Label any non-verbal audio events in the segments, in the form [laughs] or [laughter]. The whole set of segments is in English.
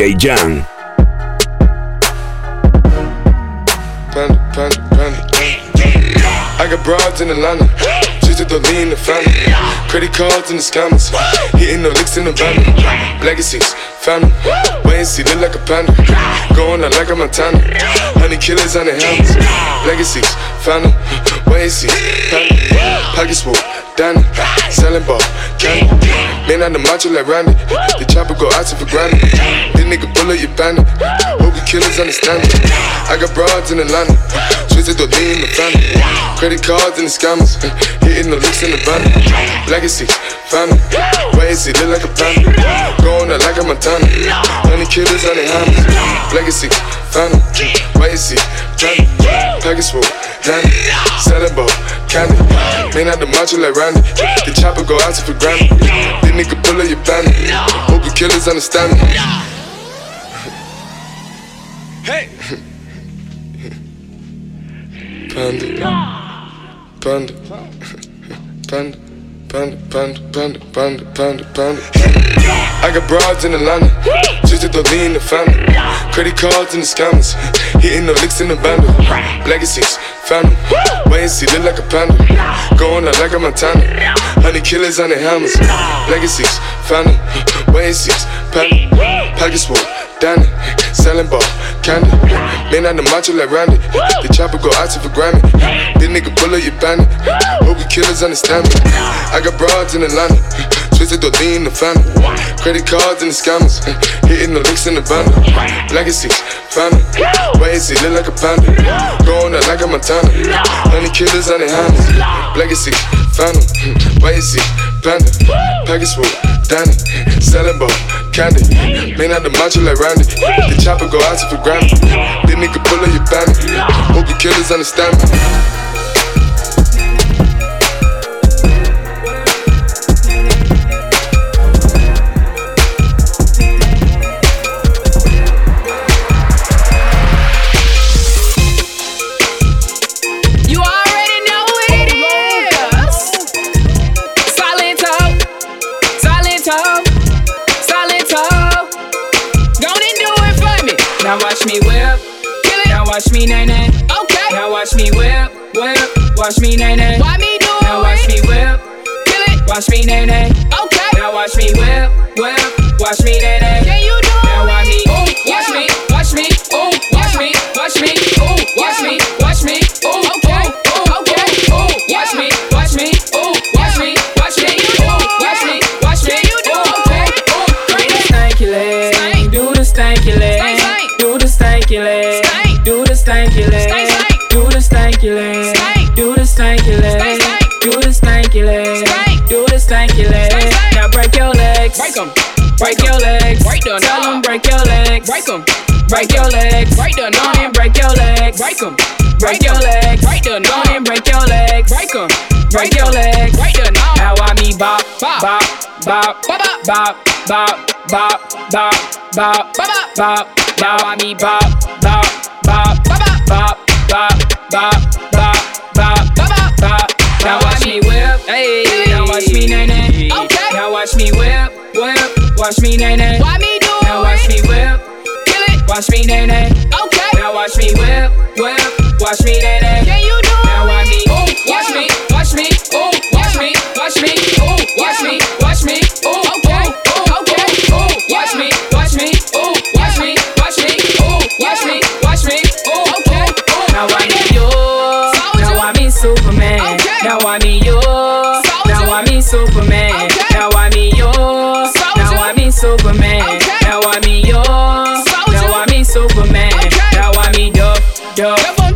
Jan. Panda, panda, panda, I got broads in Atlanta. Just the lean the family. Credit cards in the scammers. Hitting the licks in the van. Legacies, family. Wait and see, look like a panda. Going out like a Montana. Honey killers on the helmets. Legacies, family. Wait and see, panda. Pockets full. Danny, selling ball, candy. Man on the macho like Randy. The chopper go out for granted. This nigga bullet, you bandit. Hope killers understand it. I got broads in Atlanta. Twisted the lean in the family. Credit cards and the scammers. [laughs] Hitting the licks in the van. Legacy, family. Why is he look like a panda? Going out like a Montana. Honey killers on the hammers. Legacy, family. Why is he? Panda. Package full, Danny. Ball, candy. Man out the macho like Randy. The chopper go out for granted. This nigga pull up your bandit. Hope the killers understand me. Hey! Panda. Panda. Panda. Panda, panda, panda, panda, panda, panda. I got broads in Atlanta, just to the lean the family. Credit cards and the scammers, hitting the licks in the bundle. Legacies, family, wait and see, look like a panda. Going out like a Montana, honey killers on the hammers. Legacies, family, wait and see, panda. Full, Danny, selling ball, candy. Man on the macho like Randy, the chopper go out for Grammy. This nigga bullet, you bandit. Hope you killers understand me. I got broads in Atlanta, twisted the lean the family. Credit cards and the scammers, hitting the licks in the bundle. Legacy, family, wait and see, look like a panda. Going out like a Montana, honey killers on their hands. Legacy, family, see, panda. Package full, Danny, selling ball, candy. Man out the macho like Randy, the chopper go out for granted. This nigga pull up your bandit. Hope you killers understand me. Watch me nay nay. Okay. Now watch me whip, whip. Watch me nay nay. Why me do it? Now watch me whip, kill it. Watch me nay nay. Okay. Now watch me whip, whip. Watch me nay nay. Can you do now watch me, ooh, watch me, watch me, ooh, watch me, watch me, ooh, watch me, watch me, ooh, okay, ooh, okay, ooh, watch me, watch me, ooh, watch me, watch me, ooh, watch me, watch me, ooh, okay, ooh, do the stanky leg, do the stanky leg, stanky leg, eh? do the stanky eh? leg, do the stanky eh? leg, do the stanky leg, do the stanky leg. Now break your legs, break 'em. Break your legs, break them. Tell them break your legs, break 'em. Break your legs, break them. Go and break your legs, break 'em. Break your legs, break them. Go and break your legs, break 'em. Break your legs, break them. Now I me bop, bop, bop, bop, bop, bop, bop, bop, bop, bop, bop, bop. Now I me bop, bop, Now watch me whip. Now watch me nay nay. Okay. Now watch me whip, whip. Watch me nay nay. Why me do it? Now watch me whip, kill it. Watch me nay nay. Okay. Now watch me whip, whip. Watch me nay nay. Can you do it? Now watch me,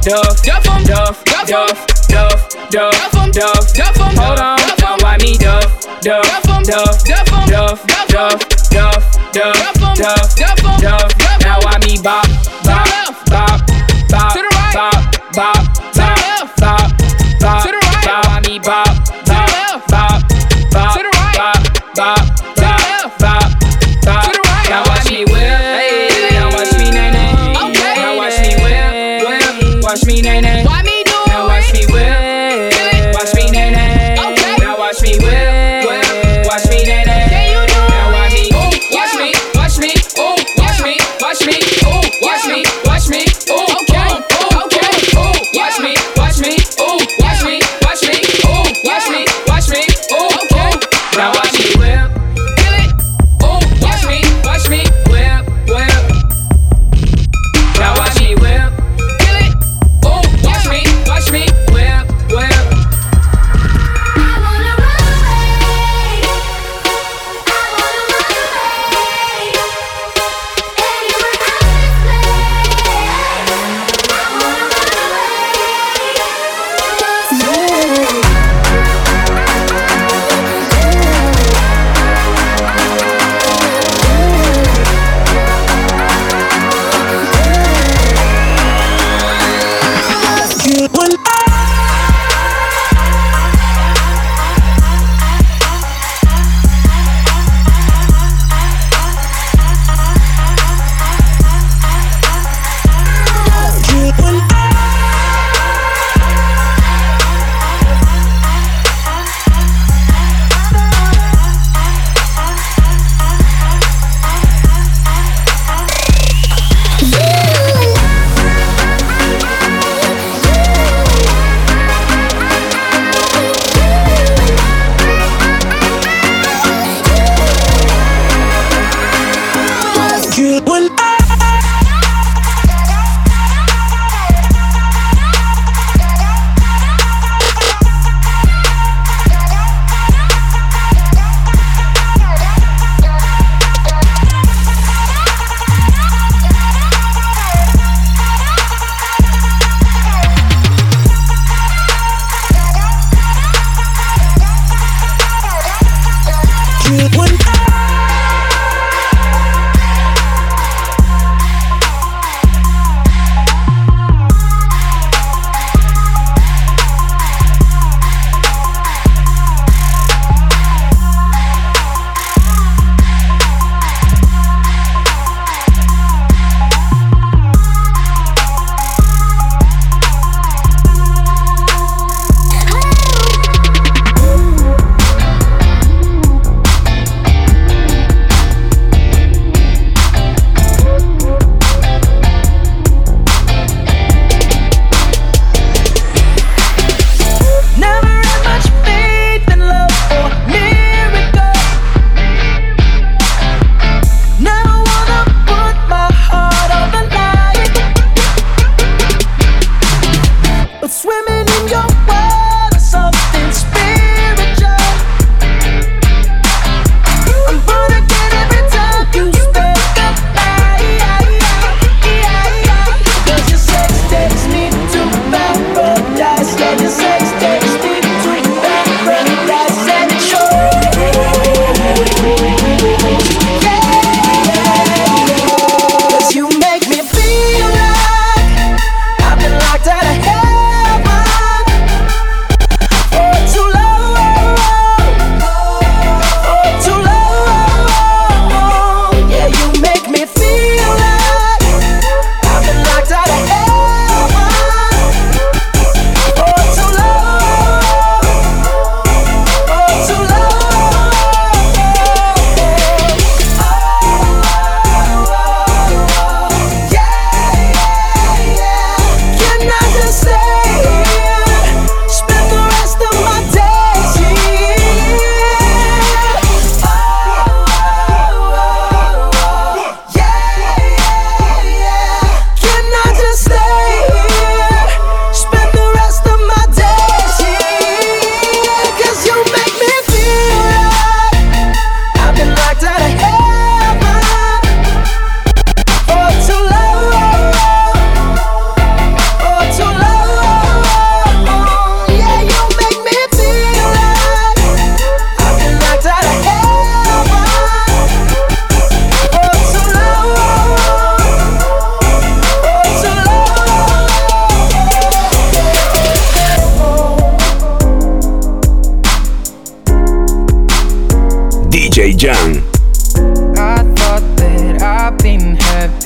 Duff, Duff, Duff, Duff, Duff, Duff, Duff, Duff, Duff. Hold on. Now I me Duff, Duff, Duff, Duff, Duff, Duff, Duff, Duff, Duff, Duff. duff, Now I me Bop,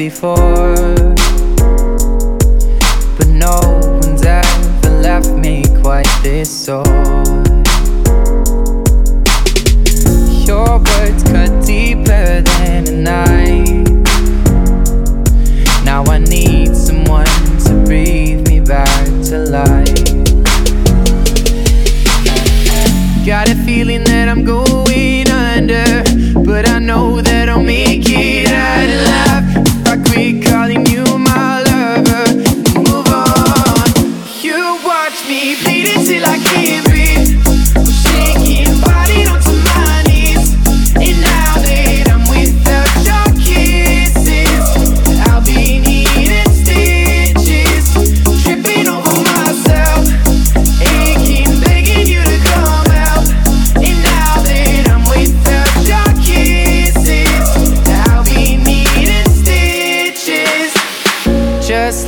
before.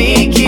I'll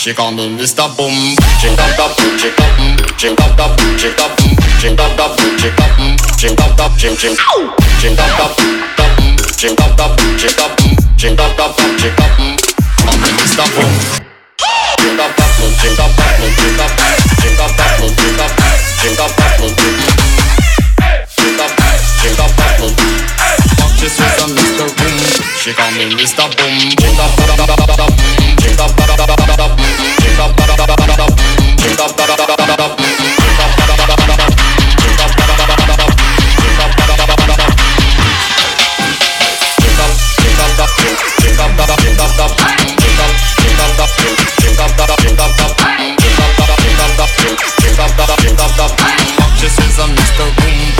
She call me Mr. Boom. Ching up up, ching up, ching up up, ching up, ching up up, ching up, ching up up, ching ching, ching up up, ching up up, ching up, ching up up, ching up. Call me Mr. Boom. Ching up up, ching up, ching up, ching up up, ching up, ching up up, ching up, ching up up. Fuck this is a Mr. Boom. She call me Mr. Boom. Just as I'm Mr. Boom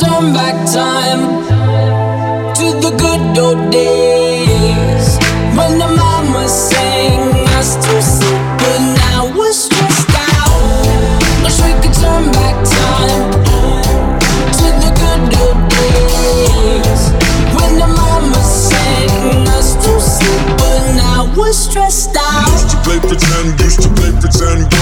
turn back time to the good old days when the mama sang us to sleep, but now we're stressed out. Wish we could turn back time to the good old days when the mama sang us to sleep, but now we're stressed out. Used to play pretend, used to play pretend,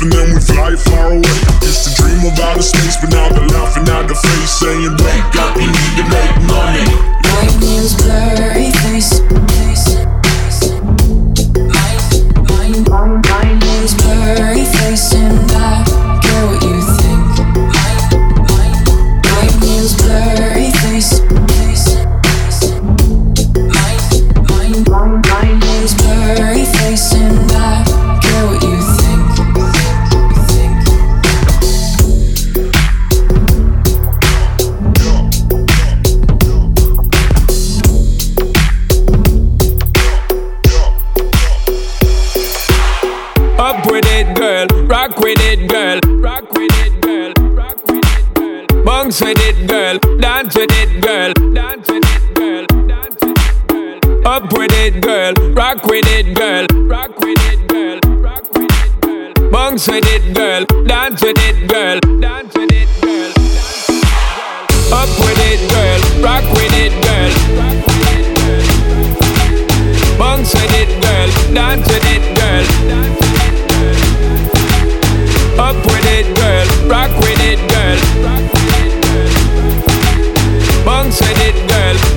and then we fly far away. Used to dream of outer space, but now they're laughing at the face, saying, Wake up, you need to make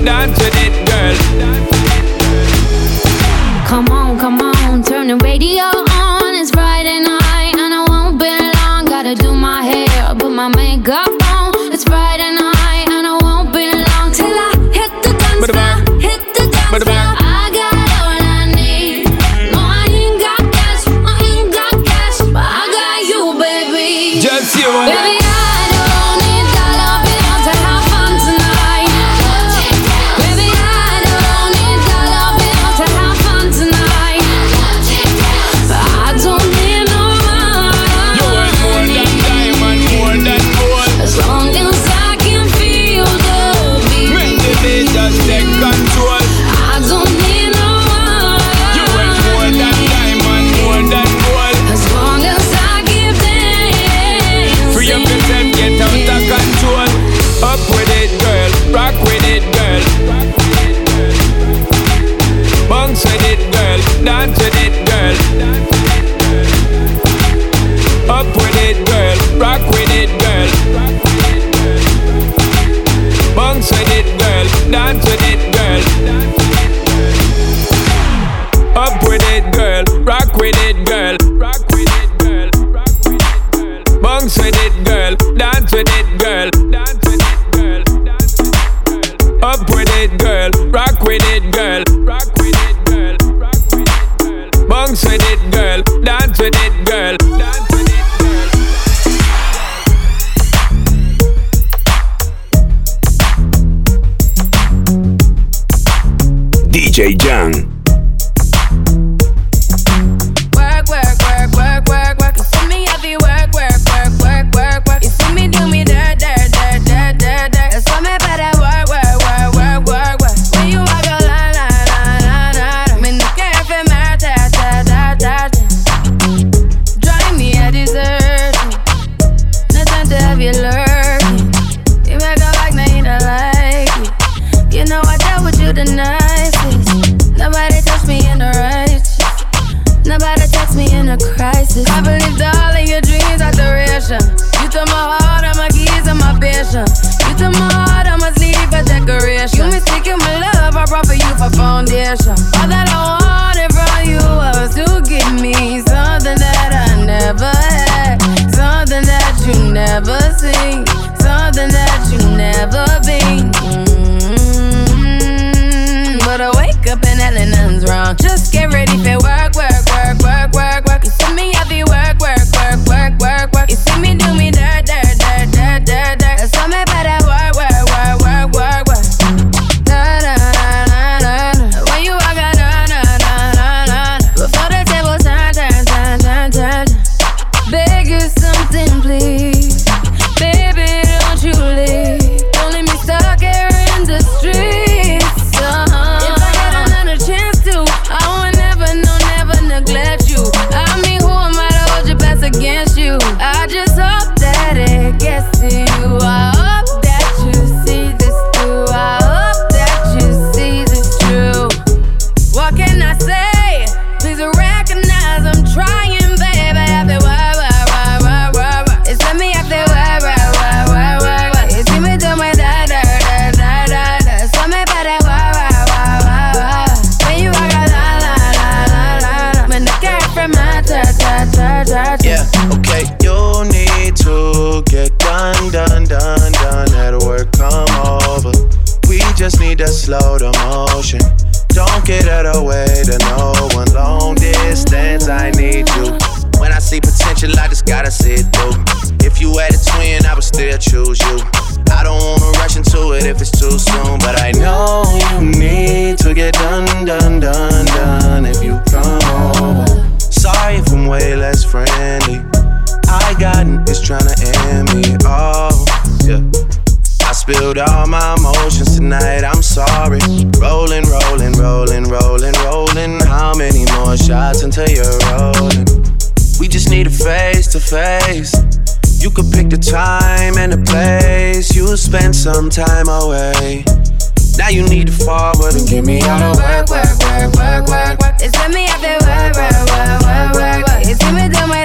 not today. DJ need a face to face. You could pick the time and the place. You'll spend some time away. Now you need to forward and give me all the work, work, work, work, work. It's me up there, work, work, work, work, work, work. You me do my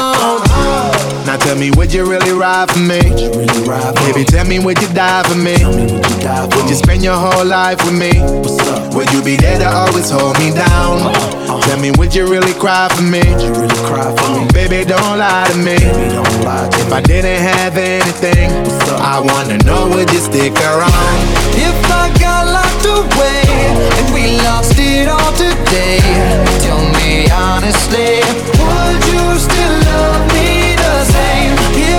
Tell me, would you really ride for me? Baby, tell me, would you die for me? Would you spend your whole life with me? Would you be there to always hold me down? Uh, uh. Tell me, would you really cry for me? Baby, don't lie to me. If I didn't have anything, I wanna know, would you stick around? If I got locked away and we lost it all today, tell me honestly, would you still love me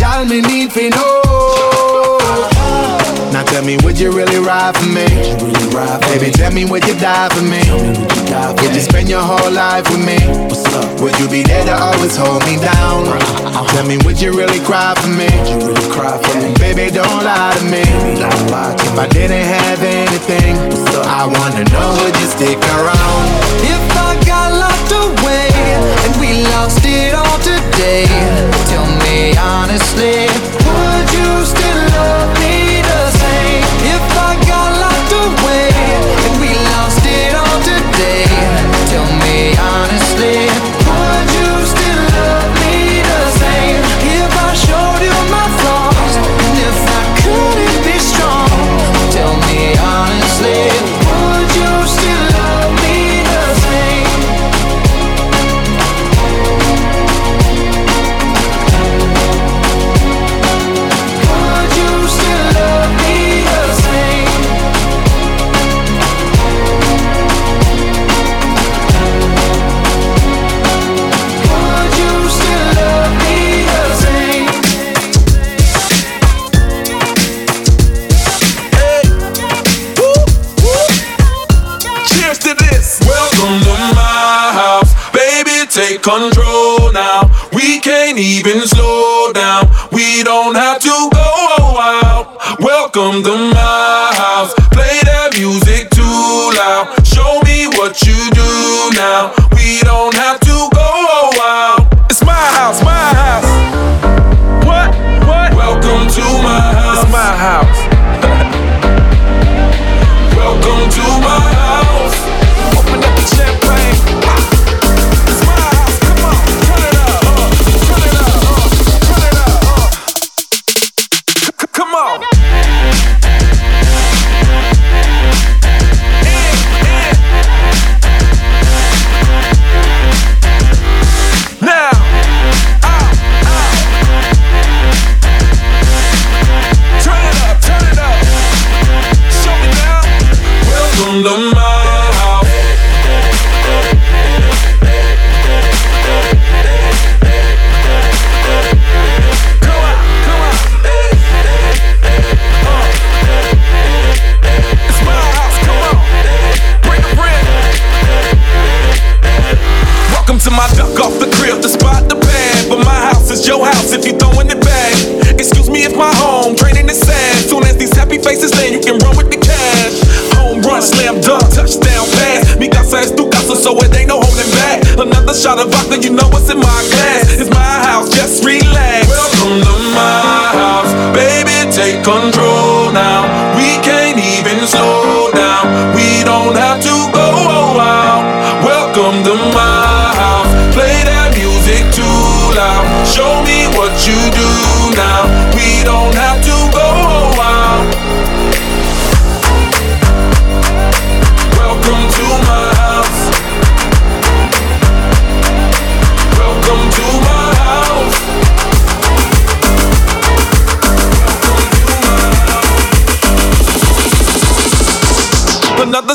Y'all me need to know. Now tell me, would you really ride for me? Baby, tell me, would you die for me? Would you spend your whole life with me? What's up? Would you be there to always hold me down? Uh-huh. Tell me, would you really cry for me? Baby, don't lie to me. If I didn't have anything, I wanna know, would you stick around? If I locked away and we lost it all today, tell me honestly, would you still love me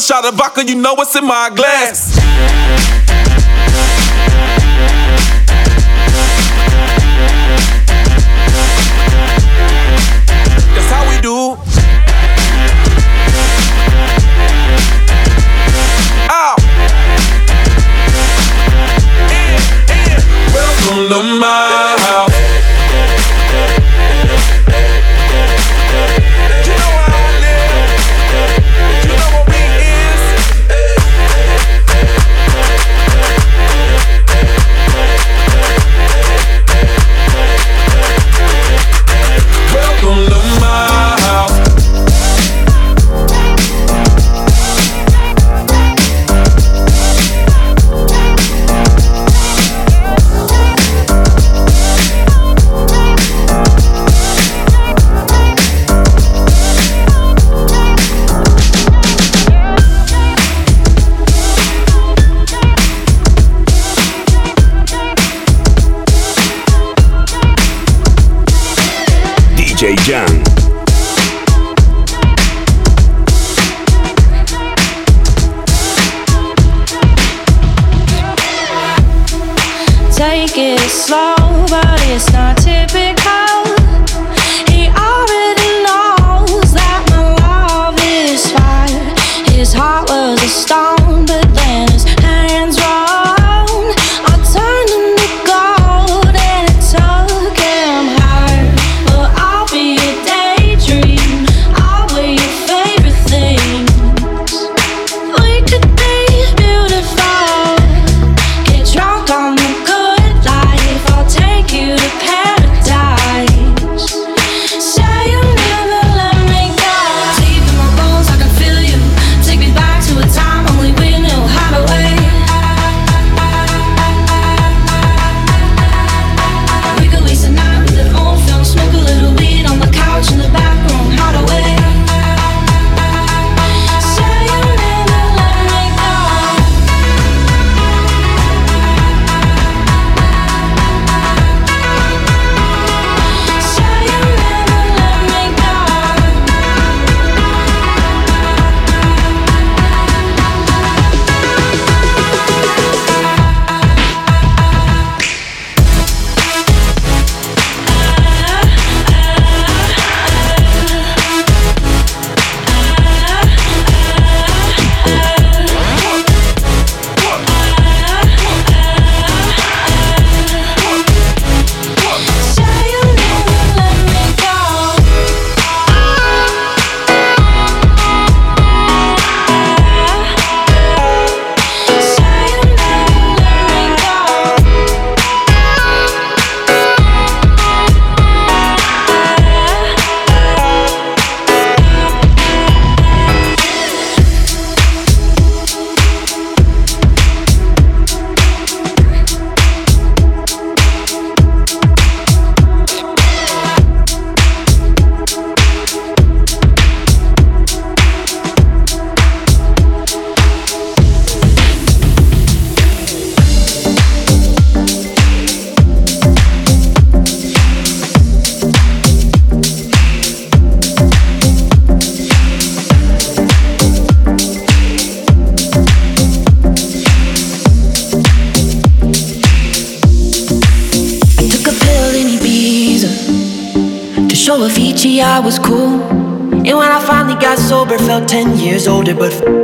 shot of vodka, you know what's in my glass.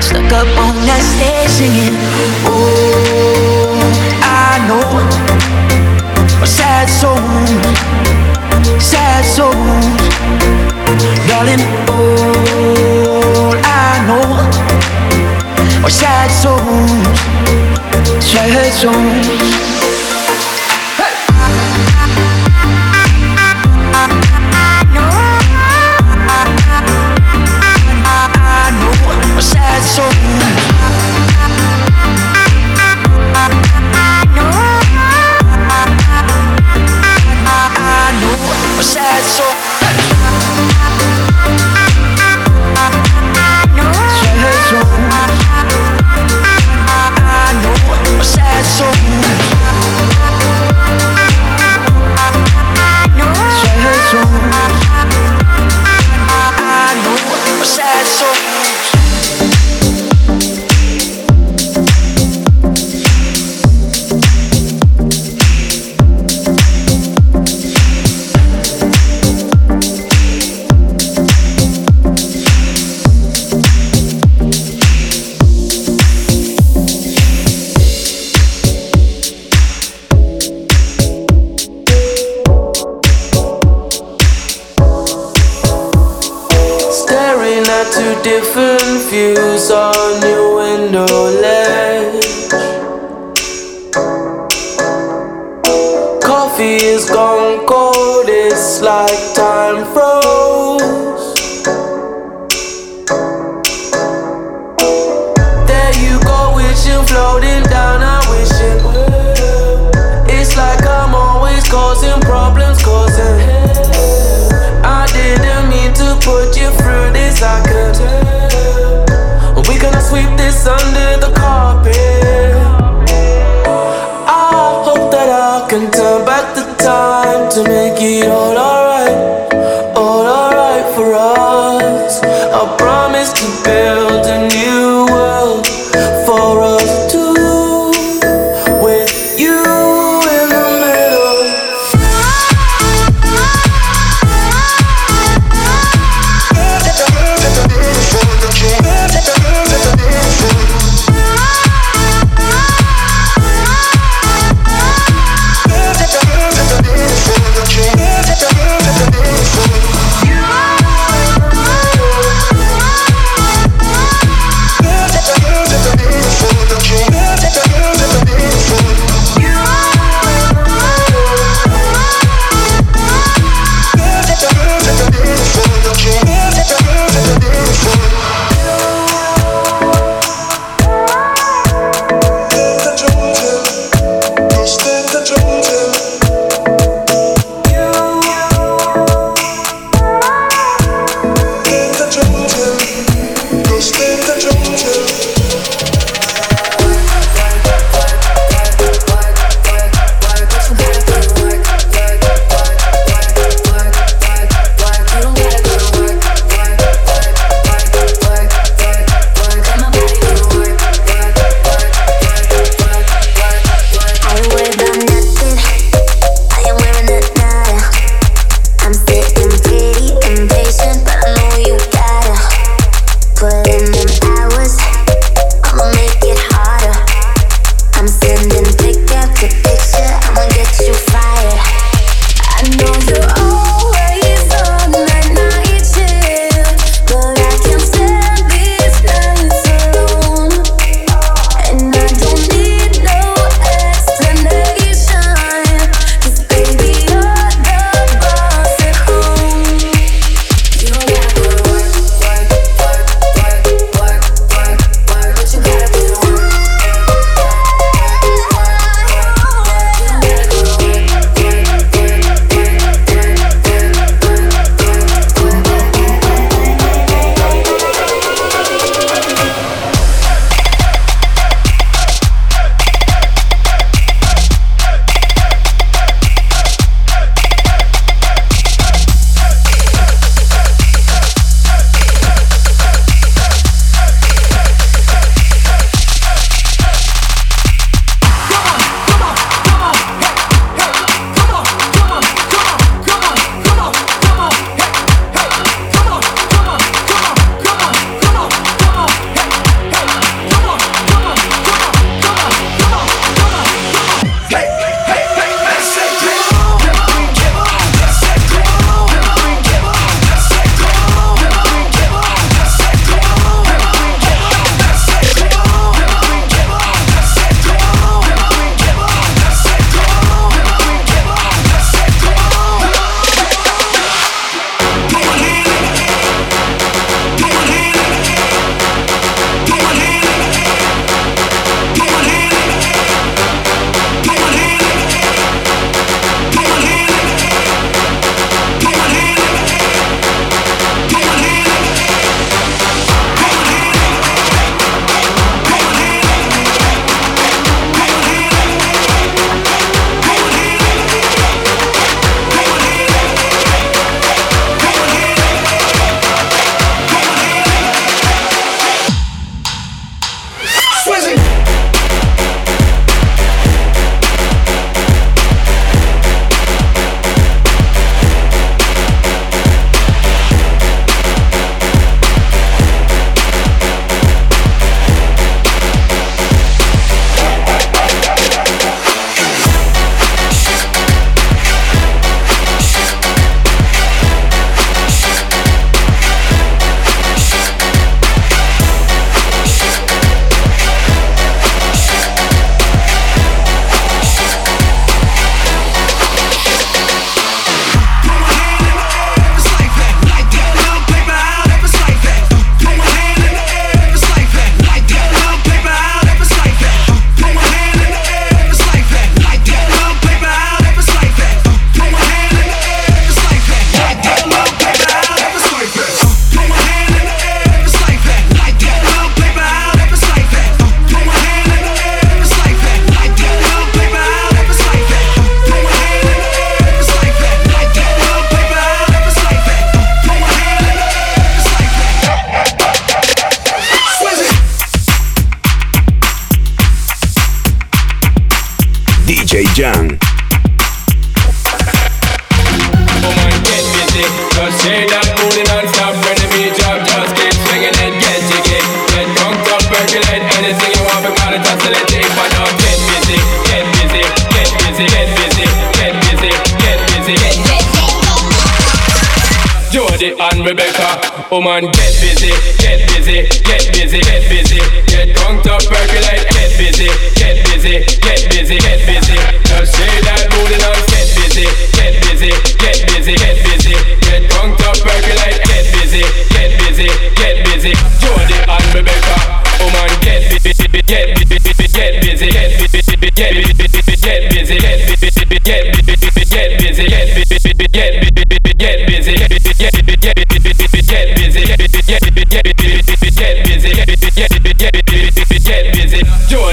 stuck up on that stage singing. Oh, I know a sad soul sad souls, darling. All I know are sad souls, sad souls.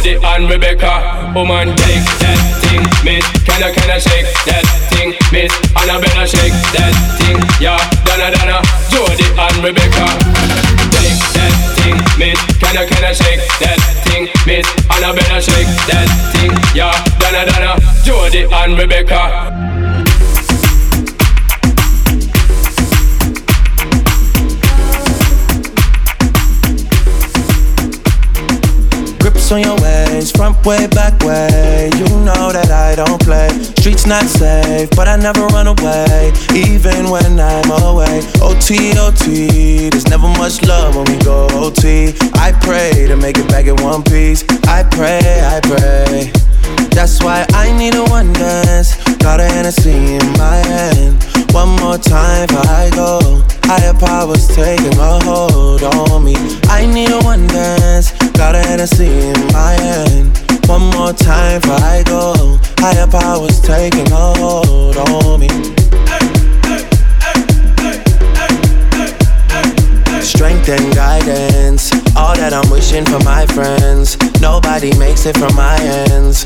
Jody and Rebecca, woman, take that thing, miss. Can I, can I shake that thing, miss? Annabella, shake that thing, yeah. Donna, Donna, Jody and Rebecca, take that thing, miss. Can I, can I shake that thing, miss? Annabella, shake that thing, yeah. Donna, Donna, Jody and Rebecca. On your ways, front way, back way. You know that I don't play. Streets not safe, but I never run away, even when I'm away. OT, OT, there's never much love when we go OT. I pray to make it back in one piece. I pray, I pray. That's why I need a one dance. Got a Hennessy in my hand. One more time before I go. Higher powers taking a hold on me. I need a one dance. Got a Hennessy in my hand. One more time before I go. Higher powers taking a hold on me. Strength and guidance, all that I'm wishing for my friends. Nobody makes it from my ends.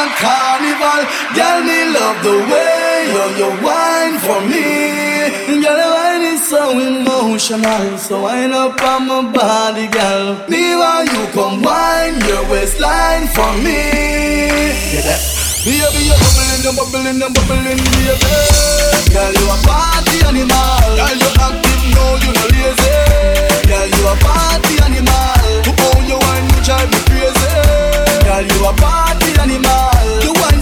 Just carnival. Girl, me love the way you, you wine for me. Girl, your wine is so emotional. So wind up on my body, girl. Me while you come wine your waistline for me. Yeah. Baby, you're bubbling, you're bubbling, you're bubbling, baby. Girl, you a party animal. Girl, you active, no, you no lazy. Girl, you a party animal. To own your wine, you drive me crazy. Girl, you a party animal.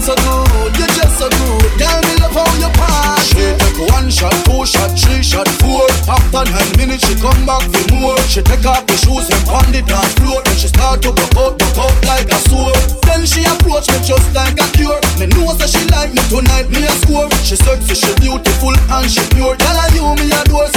So good, you just so good. Girl, me love how you party. She take one shot, two shot, three shot, four. After nine minutes, she come back for more. She take off the shoes and pound it on floor. Then she start to broke out, broke out like a sword. Then she approach me just like a cure. Me know that she like me tonight, me a score. She sexy, she beautiful and she pure. Girl, I you me adore,